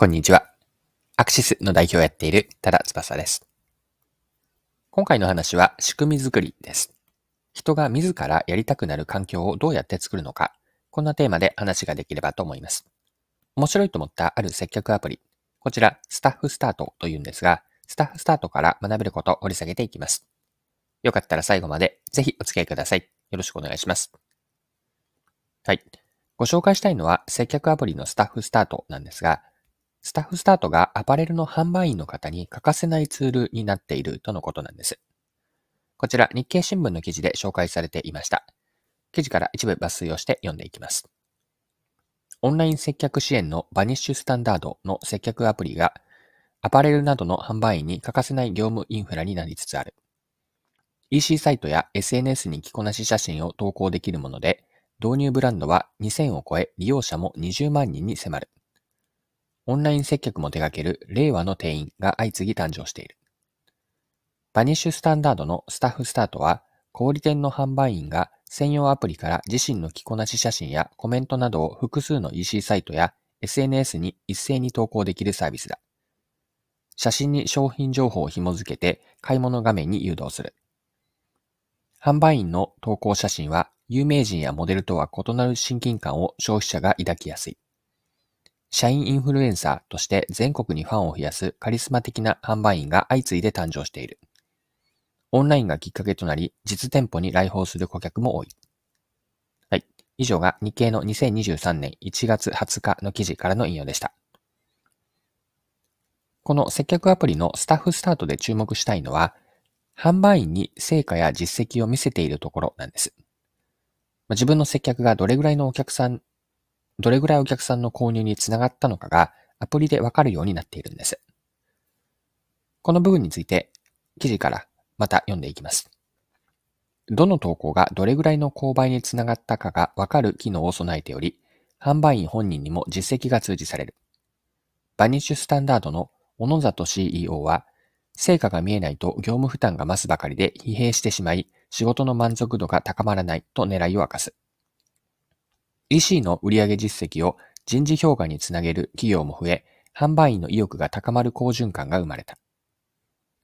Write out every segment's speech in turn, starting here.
こんにちは。アクシスの代表をやっている多田翼です。今回の話は仕組み作りです。人が自らやりたくなる環境をどうやって作るのか、こんなテーマで話ができればと思います。面白いと思ったある接客アプリ。こちら、スタッフスタートというんですが、スタッフスタートから学べることを掘り下げていきます。よかったら最後までぜひお付き合いください。よろしくお願いします。はい。ご紹介したいのは接客アプリのスタッフスタートなんですが、スタッフスタートがアパレルの販売員の方に欠かせないツールになっているとのことなんです。こちら日経新聞の記事で紹介されていました。記事から一部抜粋をして読んでいきます。オンライン接客支援のバニッシュスタンダードの接客アプリがアパレルなどの販売員に欠かせない業務インフラになりつつある。EC サイトや SNS に着こなし写真を投稿できるもので、導入ブランドは2000を超え利用者も20万人に迫る。オンライン接客も手掛ける令和の店員が相次ぎ誕生している。バニッシュスタンダードのスタッフスタートは、小売店の販売員が専用アプリから自身の着こなし写真やコメントなどを複数の EC サイトや SNS に一斉に投稿できるサービスだ。写真に商品情報を紐付けて買い物画面に誘導する。販売員の投稿写真は有名人やモデルとは異なる親近感を消費者が抱きやすい。社員インフルエンサーとして全国にファンを増やすカリスマ的な販売員が相次いで誕生している。オンラインがきっかけとなり、実店舗に来訪する顧客も多い。はい。以上が日経の2023年1月20日の記事からの引用でした。この接客アプリのスタッフスタートで注目したいのは、販売員に成果や実績を見せているところなんです。自分の接客がどれぐらいのお客さんどれぐらいお客さんの購入につながったのかがアプリでわかるようになっているんです。この部分について記事からまた読んでいきます。どの投稿がどれぐらいの購買につながったかがわかる機能を備えており、販売員本人にも実績が通知される。バニッシュスタンダードの小野里 CEO は、成果が見えないと業務負担が増すばかりで疲弊してしまい、仕事の満足度が高まらないと狙いを明かす。EC の売上実績を人事評価につなげる企業も増え、販売員の意欲が高まる好循環が生まれた。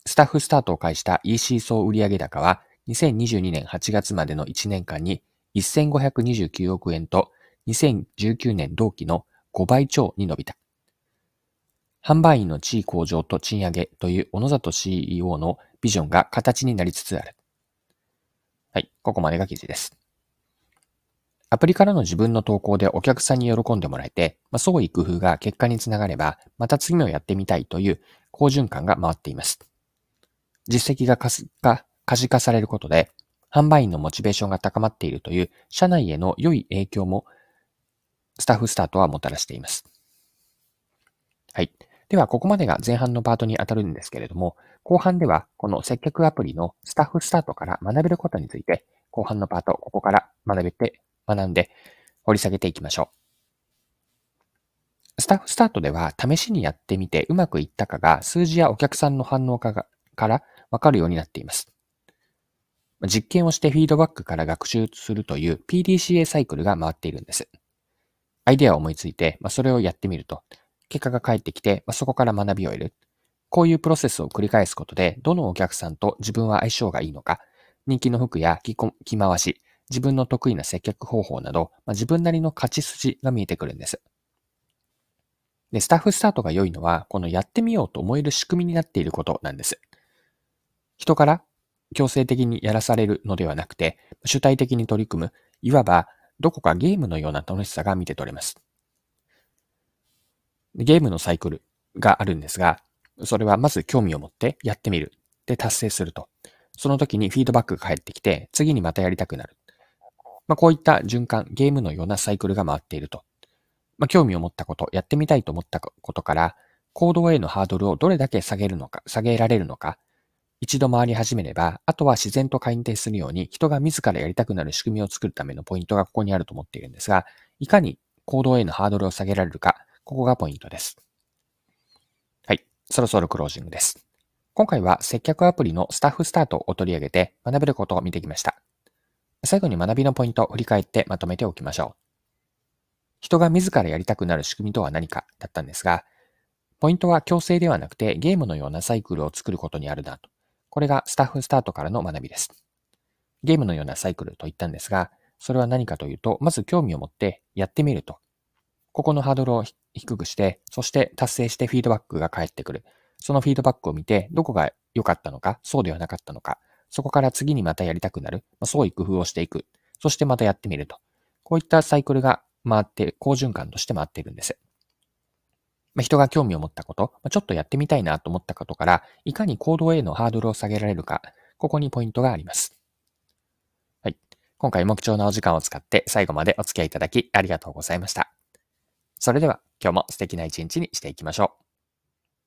スタッフスタートを介した EC 総売上高は、2022年8月までの1年間に1529億円と2019年同期の5倍超に伸びた。販売員の地位向上と賃上げという小野里 CEO のビジョンが形になりつつある。はい、ここまでが記事です。アプリからの自分の投稿でお客さんに喜んでもらえて、まあ、創意工夫が結果につながれば、また次もやってみたいという好循環が回っています。実績が可視化されることで、販売員のモチベーションが高まっているという社内への良い影響も、スタッフスタートはもたらしています。はい。では、ここまでが前半のパートに当たるんですけれども、後半では、この接客アプリのスタッフスタートから学べることについて、後半のパート、ここから学べて学んで掘り下げていきましょう。スタッフスタートでは試しにやってみてうまくいったかが数字やお客さんの反応かがからわかるようになっています。実験をしてフィードバックから学習するという PDCA サイクルが回っているんです。アイデアを思いついて、まあ、それをやってみると、結果が返ってきて、まあ、そこから学びを得る。こういうプロセスを繰り返すことで、どのお客さんと自分は相性がいいのか、人気の服や着回し、自分の得意な接客方法など、まあ、自分なりの勝ち筋が見えてくるんです。で、スタッフスタートが良いのは、このやってみようと思える仕組みになっていることなんです。人から強制的にやらされるのではなくて、主体的に取り組む、いわばどこかゲームのような楽しさが見て取れます。ゲームのサイクルがあるんですが、それはまず興味を持ってやってみる。で達成すると。その時にフィードバックが返ってきて、次にまたやりたくなる。まあ、こういった循環、ゲームのようなサイクルが回っていると。まあ、興味を持ったこと、やってみたいと思ったことから、行動へのハードルをどれだけ下げるのか、下げられるのか、一度回り始めれば、あとは自然と改定するように、人が自らやりたくなる仕組みを作るためのポイントがここにあると思っているんですが、いかに行動へのハードルを下げられるか、ここがポイントです。はい。そろそろクロージングです。今回は接客アプリのスタッフスタートを取り上げて学べることを見てきました。最後に学びのポイントを振り返ってまとめておきましょう。人が自らやりたくなる仕組みとは何かだったんですが、ポイントは強制ではなくてゲームのようなサイクルを作ることにあるなと。これがスタッフスタートからの学びです。ゲームのようなサイクルと言ったんですが、それは何かというと、まず興味を持ってやってみると。ここのハードルを低くして、そして達成してフィードバックが返ってくる。そのフィードバックを見て、どこが良かったのか、そうではなかったのか、そこから次にまたやりたくなる、まあ、創意工夫をしていく。そしてまたやってみると。こういったサイクルが回って、好循環として回っているんです。まあ、人が興味を持ったこと、まあ、ちょっとやってみたいなと思ったことから、いかに行動へのハードルを下げられるか、ここにポイントがあります。はい。今回目標なお時間を使って最後までお付き合いいただきありがとうございました。それでは今日も素敵な一日にしていきましょう。